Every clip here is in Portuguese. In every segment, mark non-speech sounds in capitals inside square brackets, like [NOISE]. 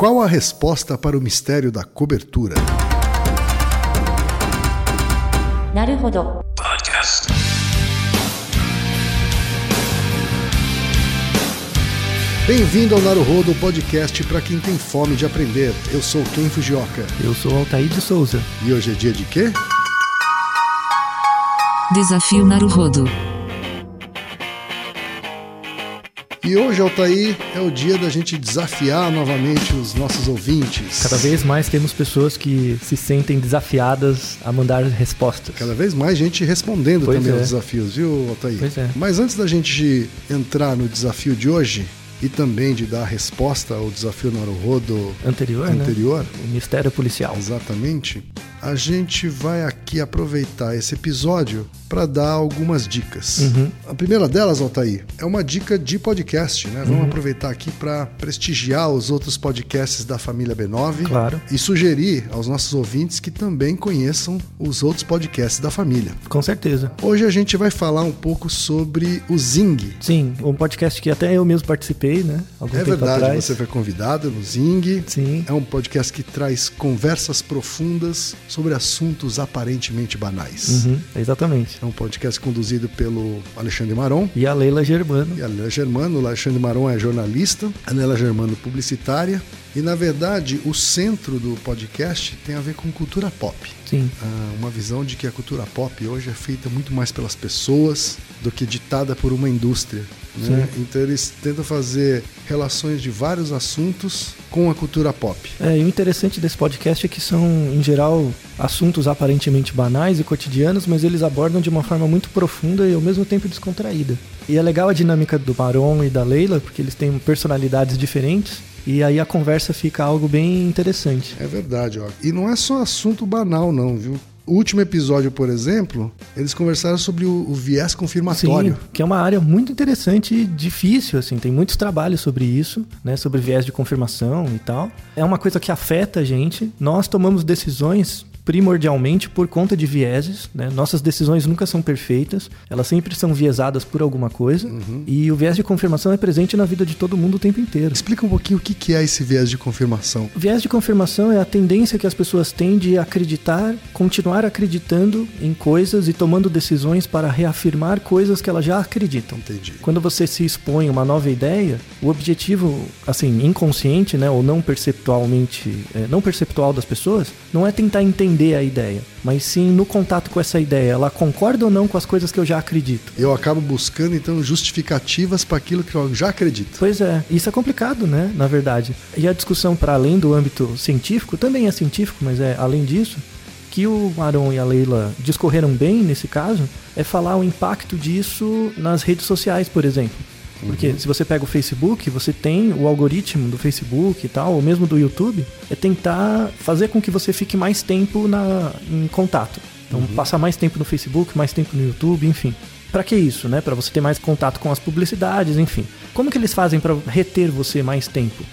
Qual a resposta para o mistério da cobertura? Naruhodo. Podcast. Bem-vindo ao Naruhodo Podcast para quem tem fome de aprender. Eu sou Ken Fujioka. Eu sou Altair de Souza. E hoje é dia de quê? Desafio Naruhodo. E hoje, Altair, é o dia da gente desafiar novamente os nossos ouvintes. Cada vez mais temos pessoas que se sentem desafiadas a mandar respostas. Cada vez mais gente respondendo Pois também é. aos desafios, viu, Altair? Pois é. Mas antes da gente entrar no desafio de hoje e também de dar a resposta ao desafio Naruhodo Anterior, anterior, né? O mistério policial. exatamente, a gente vai aqui aproveitar esse episódio para dar algumas dicas. Uhum. A primeira delas, Altair, é uma dica de podcast, né? Uhum. Vamos aproveitar aqui para prestigiar os outros podcasts da família B9 Claro. e sugerir aos nossos ouvintes que também conheçam os outros podcasts da família. Com certeza. Hoje a gente vai falar um pouco sobre o Zing. Sim, um podcast que até eu mesmo participei, né? Algum É verdade, atrás. você foi convidado no Zing. Sim. É um podcast que traz conversas profundas sobre assuntos aparentemente banais. Uhum, exatamente. É um podcast conduzido pelo Alexandre Maron. E a Leila Germano. E a Leila Germano, o Alexandre Maron é jornalista, a Leila Germano publicitária. E na verdade, o centro do podcast tem a ver com cultura pop. Sim. Ah, uma visão de que a cultura pop hoje é feita muito mais pelas pessoas do que ditada por uma indústria. Né? Então eles tentam fazer relações de vários assuntos com a cultura pop. É, e o interessante desse podcast é que são, em geral, assuntos aparentemente banais e cotidianos, mas eles abordam de uma forma muito profunda e ao mesmo tempo descontraída. E é legal a dinâmica do Maron e da Leila, porque eles têm personalidades diferentes, e aí a conversa fica algo bem interessante. É verdade, ó. E não é só assunto banal, não, viu? O último episódio, por exemplo, eles conversaram sobre o, o viés confirmatório. Sim, que é uma área muito interessante e difícil, assim, tem muitos trabalhos sobre isso, né, sobre viés de confirmação e tal. É uma coisa que afeta a gente. Nós tomamos decisões primordialmente por conta de vieses, né? Nossas decisões nunca são perfeitas, elas sempre são viesadas por alguma coisa, e o viés de confirmação é presente na vida de todo mundo o tempo inteiro. Explica um pouquinho o que que é esse viés de confirmação. O viés de confirmação é a tendência que as pessoas têm de acreditar, continuar acreditando em coisas e tomando decisões para reafirmar coisas que elas já acreditam. Entendi. Quando você se expõe a uma nova ideia, o objetivo, assim, inconsciente, né, ou não perceptualmente, é, não perceptual das pessoas, não é tentar entender a ideia, mas sim no contato com essa ideia, ela concorda ou não com as coisas que eu já acredito. Eu acabo buscando, então, justificativas para aquilo que eu já acredito. Pois é, isso é complicado, né, na verdade. E a discussão para além do âmbito científico, também é científico, mas é além disso, que o Maron e a Leila discorreram bem nesse caso, é falar o impacto disso nas redes sociais, por exemplo. Porque se você pega o Facebook, você tem o algoritmo do Facebook e tal, ou mesmo do YouTube, é tentar fazer com que você fique mais tempo na, em contato. Então, passar mais tempo no Facebook, mais tempo no YouTube, enfim. Pra que isso, né? Pra você ter mais contato com as publicidades, enfim. Como que eles fazem pra reter você mais tempo?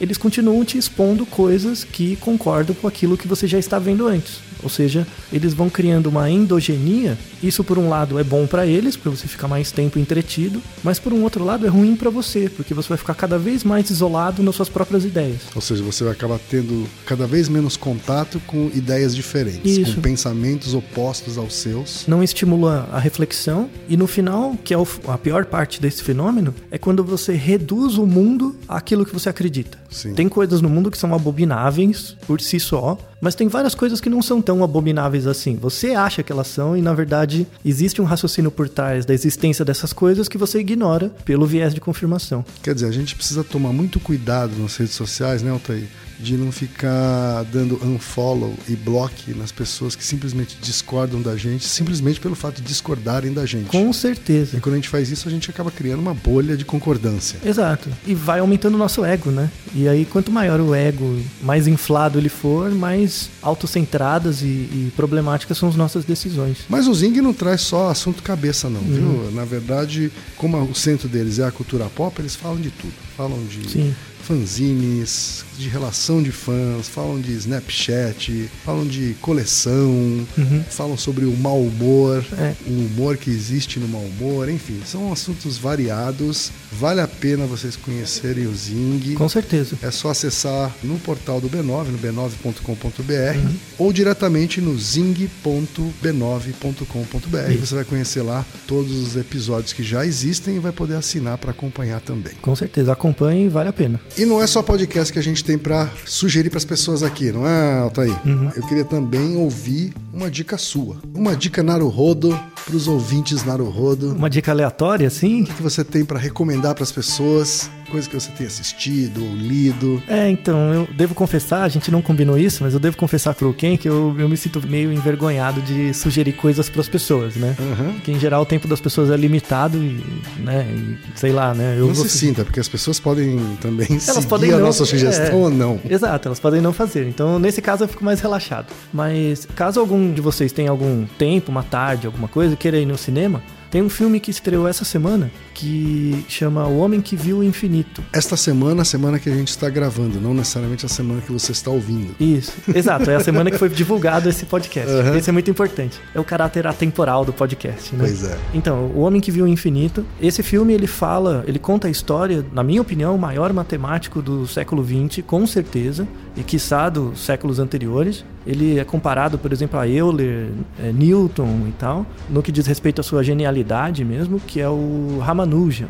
Eles continuam te expondo coisas que concordam com aquilo que você já está vendo antes. Ou seja, eles vão criando uma endogenia. Isso por um lado é bom pra eles, pra você ficar mais tempo entretido, mas por um outro lado é ruim pra você, porque você vai ficar cada vez mais isolado nas suas próprias ideias. Ou seja, você vai acabar tendo cada vez menos contato com ideias diferentes, Isso. com pensamentos opostos aos seus. não estimula a reflexão e no final, que é a pior parte desse fenômeno, é quando você reduz o mundo àquilo que você acredita. Sim. Tem coisas no mundo que são abomináveis por si só, mas tem várias coisas que não são tão abomináveis assim. Você acha que elas são e na verdade existe um raciocínio por trás da existência dessas coisas que você ignora pelo viés de confirmação. Quer dizer, a gente precisa tomar muito cuidado nas redes sociais, né, Altair? De não ficar dando unfollow e block nas pessoas que simplesmente discordam da gente, simplesmente pelo fato de discordarem da gente. Com certeza. E quando a gente faz isso, a gente acaba criando uma bolha de concordância. Exato. E vai aumentando o nosso ego, né? E aí, quanto maior o ego, mais inflado ele for, mais autocentradas e, e problemáticas são as nossas decisões. Mas o Zing não traz só assunto cabeça, não, viu? Na verdade, como o centro deles é a cultura pop, eles falam de tudo. Falam de Sim. Fanzines, de relação de fãs, falam de Snapchat, falam de coleção, falam sobre o mau humor, É. o humor que existe no mau humor, enfim, são assuntos variados. Vale a pena vocês conhecerem o Zing. Com certeza. É só acessar no portal do B9, no b9.com.br, ou diretamente no zing.b9.com.br. Você vai conhecer lá todos os episódios que já existem e vai poder assinar para acompanhar também. Com certeza. Acompanhe, vale a pena. E não é só podcast que a gente tem para sugerir para as pessoas aqui, não é, Altair? Eu queria também ouvir uma dica sua. Uma dica Naruhodo para os ouvintes Naruhodo. Uma dica aleatória, assim? O que você tem para recomendar para as pessoas? Coisa que você tem assistido ou lido. É, então, eu devo confessar, a gente não combinou isso, mas eu devo confessar pro Ken que eu, eu me sinto meio envergonhado de sugerir coisas pras pessoas, né? Aham. Porque em geral o tempo das pessoas é limitado e, né, e sei lá, né? Eu Não vou se sinta, porque as pessoas podem também Elas seguir podem a não- nossa sugestão é. ou não. Exato, elas podem não fazer. Então, nesse caso, eu fico mais relaxado. Mas, caso algum de vocês tenha algum tempo, uma tarde, alguma coisa, queira ir no cinema, tem um filme que estreou essa semana que chama O Homem que Viu o Infinito. Esta semana, a semana que a gente está gravando, não necessariamente a semana que você está ouvindo. Isso, exato. É a semana que foi divulgado esse podcast. Aham. Esse é muito importante. É o caráter atemporal do podcast, né? Pois é. Então, O Homem que Viu o Infinito. Esse filme, ele fala, ele conta a história, na minha opinião, o maior matemático do século XX, com certeza, e quiçá dos séculos anteriores. Ele é comparado, por exemplo, a Euler, eh, Newton e tal, no que diz respeito à sua genialidade mesmo, que é o Ramanujan,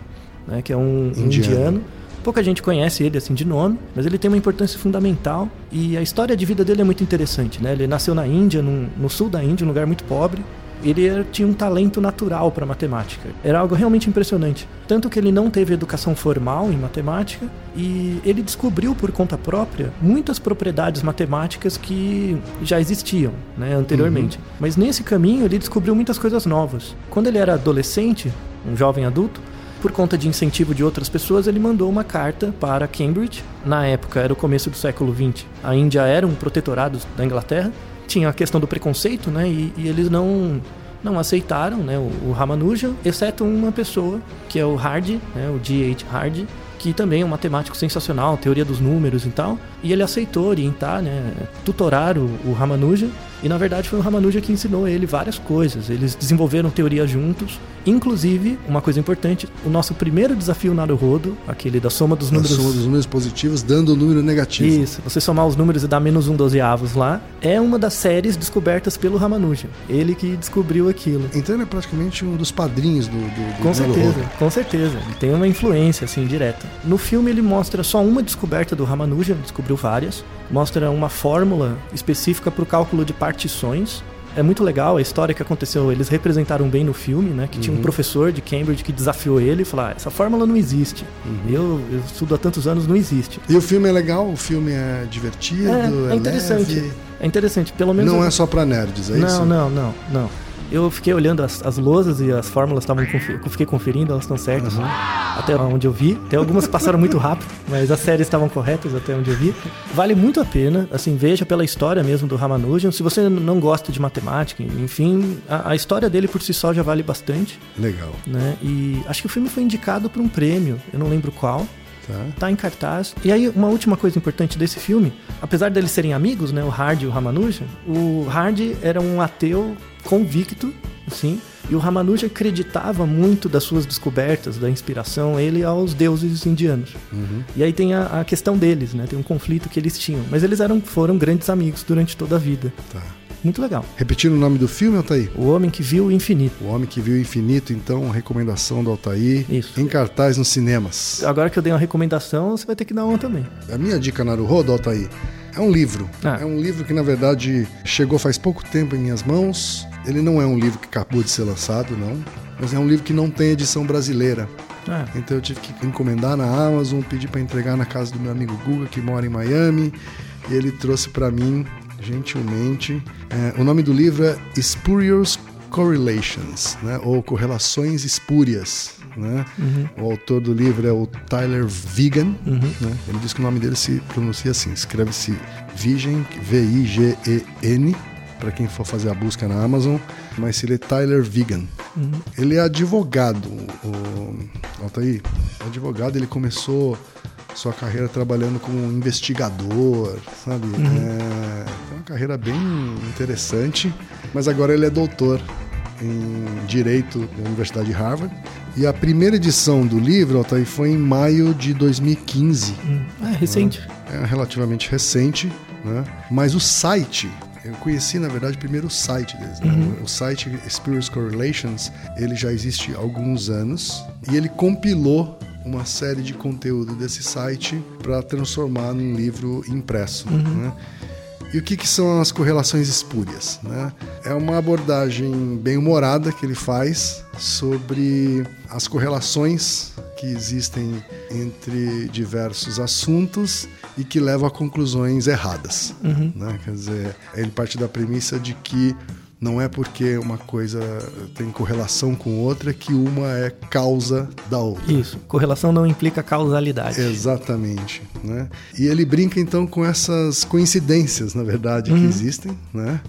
né, que é um Indiano. indiano. Pouca gente conhece ele assim de nome, mas ele tem uma importância fundamental e a história de vida dele é muito interessante, né? Ele nasceu na Índia, num- no sul da Índia, um lugar muito pobre. Ele tinha um talento natural para matemática. Era algo realmente impressionante. Tanto que ele não teve educação formal em matemática e ele descobriu por conta própria muitas propriedades matemáticas que já existiam né, anteriormente. Mas nesse caminho ele descobriu muitas coisas novas. Quando ele era adolescente, um jovem adulto, por conta de incentivo de outras pessoas, ele mandou uma carta para Cambridge. Na época, era o começo do século XX. A Índia era um protetorado da Inglaterra. Tinha a questão do preconceito, né? E, e eles não não aceitaram, né? O, o exceto uma pessoa, que é o Hardy, né? O D.H. Hardy, que também é um matemático sensacional, teoria dos números e tal. E ele aceitou orientar, né? Tutorar o, o. E na verdade foi o Ramanujan que ensinou ele várias coisas. Eles desenvolveram teoria juntos. Inclusive, uma coisa importante, o nosso primeiro desafio Naruhodo, aquele da soma dos A números... soma dos números positivos dando o número negativo. Isso, você somar os números e dar menos um dozeavos lá, é uma das séries descobertas pelo Ramanujan. Ele que descobriu aquilo. Então ele é praticamente um dos padrinhos do, do, do Com Naruhodo. certeza, com certeza. Ele tem uma influência, assim, direta. No filme ele mostra só uma descoberta do Ramanujan, descobriu várias. Mostra uma fórmula específica para o cálculo de partições. É muito legal a história que aconteceu. Eles representaram bem no filme, né? Que tinha um professor de Cambridge que desafiou ele e falou: ah, essa fórmula não existe. Eu, eu estudo há tantos anos, não existe. E o filme é legal, o filme é divertido, É, é, é interessante. leve. É interessante, pelo menos. Não eu- é só pra nerds, é não, isso? não, não, não. Eu fiquei olhando as, as lousas e as fórmulas estavam fiquei conferindo, elas estão certas. Até onde eu vi. Tem algumas que passaram muito rápido, mas as séries estavam corretas até onde eu vi. Vale muito a pena, assim, veja pela história mesmo do Ramanujan. Se você não gosta de matemática, enfim, a, a história dele por si só já vale bastante, Legal, né? E acho que o filme foi indicado para um prêmio, eu não lembro qual tá? tá em cartaz. E aí, uma última coisa importante desse filme, apesar deles serem amigos, né, o Hardy e o Ramanujan, o Hardy era um ateu convicto, assim, e o Ramanujan acreditava muito das suas descobertas, da inspiração, ele aos deuses indianos. E aí tem a, a questão deles, né, tem um conflito que eles tinham, mas eles eram foram grandes amigos durante toda a vida. Tá. Muito legal. Repetindo o nome do filme, Altair? O Homem que Viu o Infinito. O Homem que Viu o Infinito, então, recomendação do Altair. Isso. Em cartaz nos cinemas. Agora que eu dei uma recomendação, você vai ter que dar uma também. A minha dica Naruhodo, Altair, é um livro. Ah. É um livro que, na verdade, chegou faz pouco tempo em minhas mãos. Ele não é um livro que acabou de ser lançado, não. Mas é um livro que não tem edição brasileira. Ah, Então eu tive que encomendar na Amazon, pedir para entregar na casa do meu amigo Guga, que mora em Miami. E ele trouxe para mim, gentilmente. É, o nome do livro é Spurious Correlations, né? ou Correlações Espúrias. Né? O autor do livro é o Tyler Vigan. Né? Ele diz que o nome dele se pronuncia assim: escreve-se Vigen, V-I-G-E-N, para quem for fazer a busca na Amazon, mas ele é Tyler Vigan. Ele é advogado, o Altair, advogado, ele começou sua carreira trabalhando como investigador, sabe? É, é uma carreira bem interessante, mas agora ele é doutor em Direito da Universidade de Harvard. E a primeira edição do livro, Altair, foi em maio de 2015. Hum, É recente. É relativamente recente, né? Mas o site, eu conheci na verdade primeiro o site deles. né? O site Spurious Correlations, ele já existe há alguns anos e ele compilou uma série de conteúdo desse site para transformar num livro impresso. né? E o que, que são as correlações espúrias? Né? É uma abordagem bem humorada que ele faz sobre as correlações que existem entre diversos assuntos e que levam a conclusões erradas. Né? Quer dizer, ele parte da premissa de que não é porque uma coisa tem correlação com outra que uma é causa da outra. Isso. Correlação não implica causalidade. Exatamente, né? E ele brinca então com essas coincidências, na verdade, que existem, né?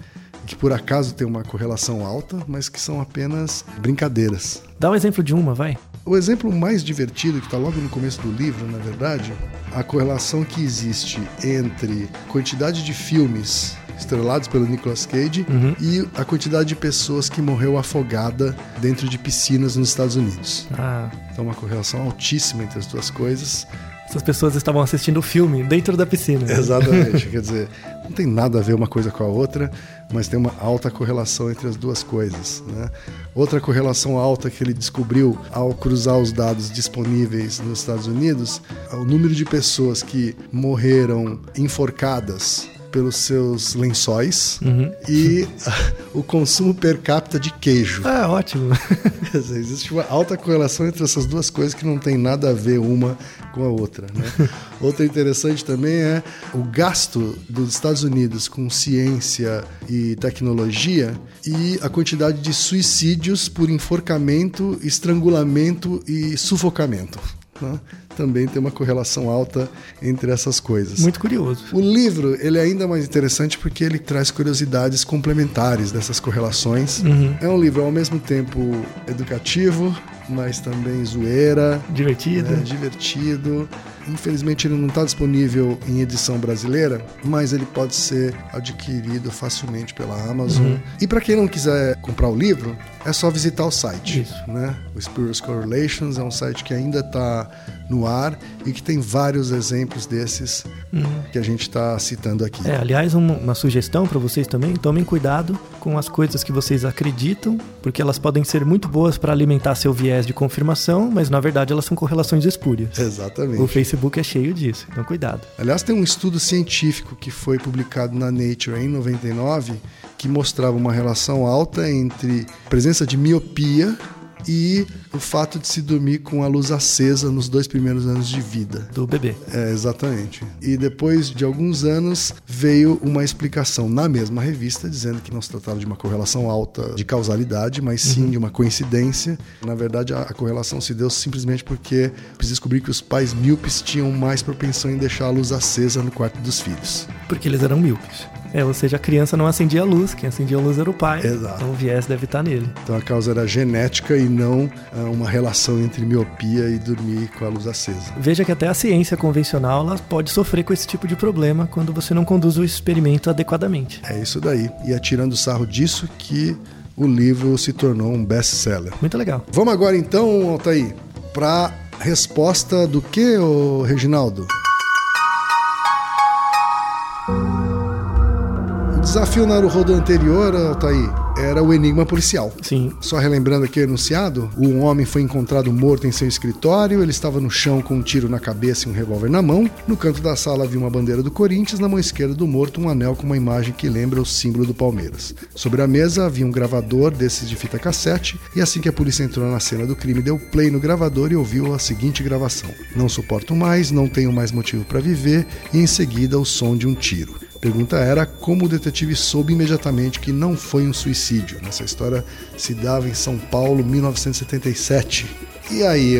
Que por acaso tem uma correlação alta, mas que são apenas brincadeiras. Dá um exemplo de uma, vai. O exemplo mais divertido, que está logo no começo do livro, na verdade, a correlação que existe entre quantidade de filmes estrelados pelo Nicolas Cage e a quantidade de pessoas que morreu afogada dentro de piscinas nos Estados Unidos. Ah, Então, uma correlação altíssima entre as duas coisas. essas pessoas estavam assistindo o filme dentro da piscina. né? Exatamente. [LAUGHS] Quer dizer, não tem nada a ver uma coisa com a outra, mas tem uma alta correlação entre as duas coisas. Né? Outra correlação alta que ele descobriu ao cruzar os dados disponíveis nos Estados Unidos, é o número de pessoas que morreram enforcadas pelos seus lençóis e [LAUGHS] o consumo per capita de queijo. Ah, ótimo. [LAUGHS] Existe uma alta correlação entre essas duas coisas que não tem nada a ver uma com a outra. Né? [LAUGHS] Outra interessante também é o gasto dos Estados Unidos com ciência e tecnologia e a quantidade de suicídios por enforcamento, estrangulamento e sufocamento. né? Também tem uma correlação alta entre essas coisas. Muito curioso. O livro ele é ainda mais interessante porque ele traz curiosidades complementares dessas correlações. É um livro ao mesmo tempo educativo, mas também zoeira, Divertido. é, divertido. Infelizmente ele não está disponível em edição brasileira, mas ele pode ser adquirido facilmente pela Amazon. E para quem não quiser comprar o livro, é só visitar o site. Isso. Né? O Spurious Correlations é um site que ainda está no ar e que tem vários exemplos desses que a gente está citando aqui. É, aliás, uma, uma sugestão para vocês também: tomem cuidado com as coisas que vocês acreditam, porque elas podem ser muito boas para alimentar seu viés de confirmação, mas na verdade elas são correlações espúrias. Exatamente. O Facebook é cheio disso, então cuidado. Aliás, tem um estudo científico que foi publicado na Nature em 99 que mostrava uma relação alta entre presença de miopia e o fato de se dormir com a luz acesa nos dois primeiros anos de vida. Do bebê. É, exatamente. E depois de alguns anos veio uma explicação na mesma revista dizendo que não se tratava de uma correlação alta de causalidade, mas sim de uma coincidência. Na verdade, a, a correlação se deu simplesmente porque se descobriu que os pais míopes tinham mais propensão em deixar a luz acesa no quarto dos filhos. Porque eles eram míopes. É, ou seja, a criança não acendia a luz, quem acendia a luz era o pai. Exato. Então o viés deve estar nele. Então a causa era genética e não uma relação entre miopia e dormir com a luz acesa. Veja que até a ciência convencional ela pode sofrer com esse tipo de problema quando você não conduz o experimento adequadamente. É isso daí. E é tirando sarro disso que o livro se tornou um best-seller. Muito legal. Vamos agora então, Altair, para resposta do que, Reginaldo? O desafio Naruhodo anterior, Altair, era o enigma policial. Sim. Só relembrando aqui o enunciado, um homem foi encontrado morto em seu escritório, ele estava no chão com um tiro na cabeça e um revólver na mão. No canto da sala havia uma bandeira do Corinthians, na mão esquerda do morto um anel com uma imagem que lembra o símbolo do Palmeiras. Sobre a mesa havia um gravador desses de fita cassete, e assim que a polícia entrou na cena do crime, deu play no gravador e ouviu a seguinte gravação: Não suporto mais, não tenho mais motivo para viver, e em seguida o som de um tiro. Pergunta era como o detetive soube imediatamente que não foi um suicídio. Essa história se dava em São Paulo, 1977. E aí,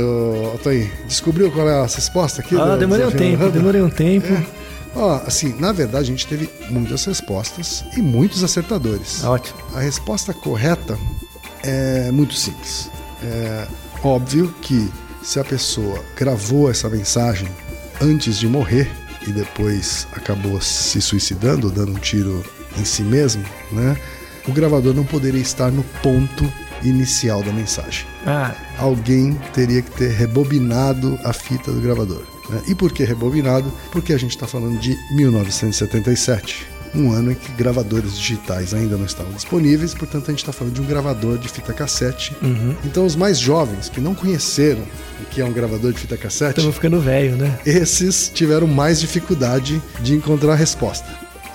Altair, descobriu qual é a resposta aqui? Ah, do demorei um tempo, demorei um tempo. É. Ó, assim, na verdade a gente teve muitas respostas e muitos acertadores. Ótimo. A resposta correta é muito simples. É óbvio que se a pessoa gravou essa mensagem antes de morrer e depois acabou se suicidando, dando um tiro em si mesmo, né? O gravador não poderia estar no ponto inicial da mensagem. Ah, Alguém teria que ter rebobinado a fita do gravador. né? E por que rebobinado? Porque a gente está falando de 1977, um ano em que gravadores digitais ainda não estavam disponíveis, portanto a gente está falando de um gravador de fita cassete. Então os mais jovens que não conheceram o que é um gravador de fita cassete, estamos ficando velho, né? esses tiveram mais dificuldade de encontrar a resposta.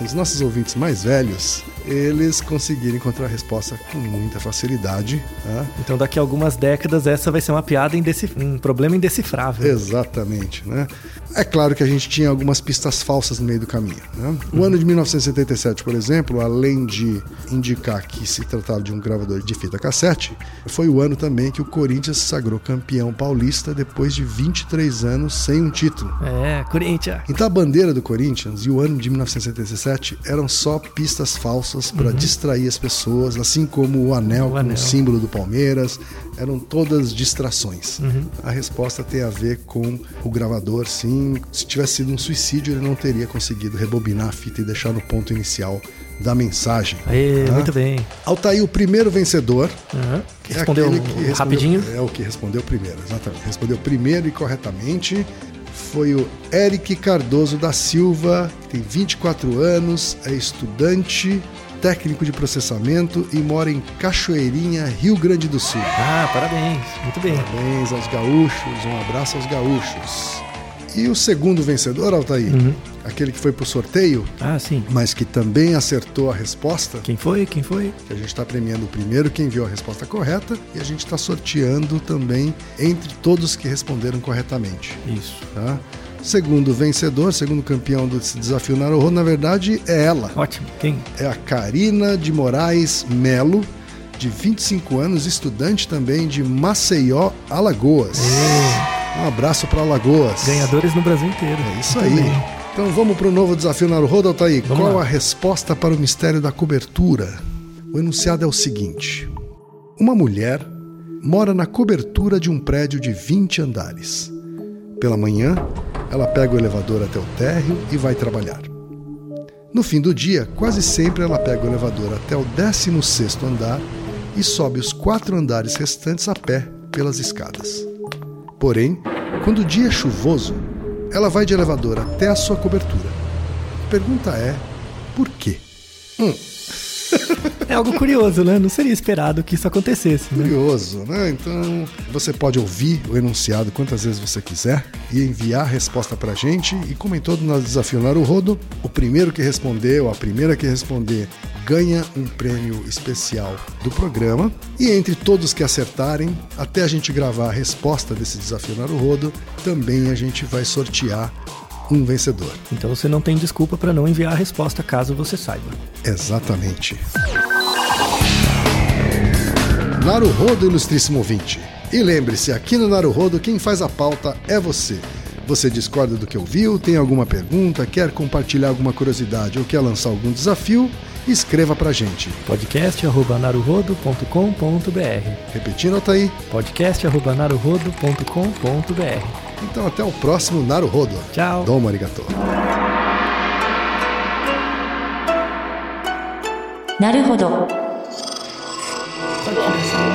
Os nossos ouvintes mais velhos, eles conseguiram encontrar a resposta com muita facilidade. Tá? Então daqui a algumas décadas essa vai ser uma piada indecif... um problema indecifrável. Exatamente, né? É claro que a gente tinha algumas pistas falsas no meio do caminho. Né? O ano de 1977, por exemplo, além de indicar que se tratava de um gravador de fita cassete, foi o ano também que o Corinthians se sagrou campeão paulista depois de 23 anos sem um título. É, Corinthians. Então a bandeira do Corinthians e o ano de 1977 eram só pistas falsas para distrair as pessoas, assim como o anel Uhum. O com anel. o símbolo do Palmeiras, eram todas distrações. Uhum. A resposta tem a ver com o gravador, sim. Se tivesse sido um suicídio, ele não teria conseguido rebobinar a fita e deixar no ponto inicial da mensagem. Aê, tá? muito bem. Altair, o primeiro vencedor, Aham. é Respondeu que respondeu- rapidinho. É o que respondeu primeiro, exatamente. Respondeu primeiro e corretamente. Foi o Eric Cardoso da Silva, tem 24 anos, é estudante, técnico de processamento e mora em Cachoeirinha, Rio Grande do Sul. Ah, parabéns. Muito bem. Parabéns aos gaúchos, um abraço aos gaúchos. E o segundo vencedor, Altair, Uhum. aquele que foi pro sorteio, Ah, sim. mas que também acertou a resposta, Quem foi? Quem foi? que a gente está premiando o primeiro que enviou a resposta correta e a gente está sorteando também entre todos que responderam corretamente. Isso. Tá? Segundo vencedor, segundo campeão desse desafio Naruto, na verdade é ela. Ótimo. Quem? É a Karina de Moraes Melo, de 25 anos, estudante também de Maceió, Alagoas. Um abraço para Alagoas. Ganhadores no Brasil inteiro. É isso aí. bem. Então vamos para o novo desafio Naruto, Altair. Vamos Qual lá. a resposta para o mistério da cobertura? O enunciado é o seguinte: Uma mulher mora na cobertura de um prédio de 20 andares. Pela manhã, ela pega o elevador até o térreo e vai trabalhar. No fim do dia, quase sempre ela pega o elevador até o 16º andar e sobe os quatro andares restantes a pé pelas escadas. Porém, quando o dia é chuvoso, ela vai de elevador até a sua cobertura. A pergunta é: por quê? [LAUGHS] É algo curioso, né? Não seria esperado que isso acontecesse, né? Curioso, né? Então você pode ouvir o enunciado quantas vezes você quiser e enviar a resposta pra gente. E como em todo nosso desafio Naruhodo, o primeiro que responder ou a primeira que responder ganha um prêmio especial do programa. E entre todos que acertarem, até a gente gravar a resposta desse desafio Naruhodo, também a gente vai sortear um vencedor. Então você não tem desculpa para não enviar a resposta caso você saiba. Exatamente. Naruhodo, ilustríssimo ouvinte. E lembre-se, aqui no Naruhodo, quem faz a pauta é você. Você discorda do que ouviu, tem alguma pergunta, quer compartilhar alguma curiosidade ou quer lançar algum desafio? Escreva pra gente. podcast@naruhodo.com.br. Repetindo, tá aí. podcast@naruhodo.com.br. Então até o próximo Naruhodo. Tchau. Domo arigato. なるほど。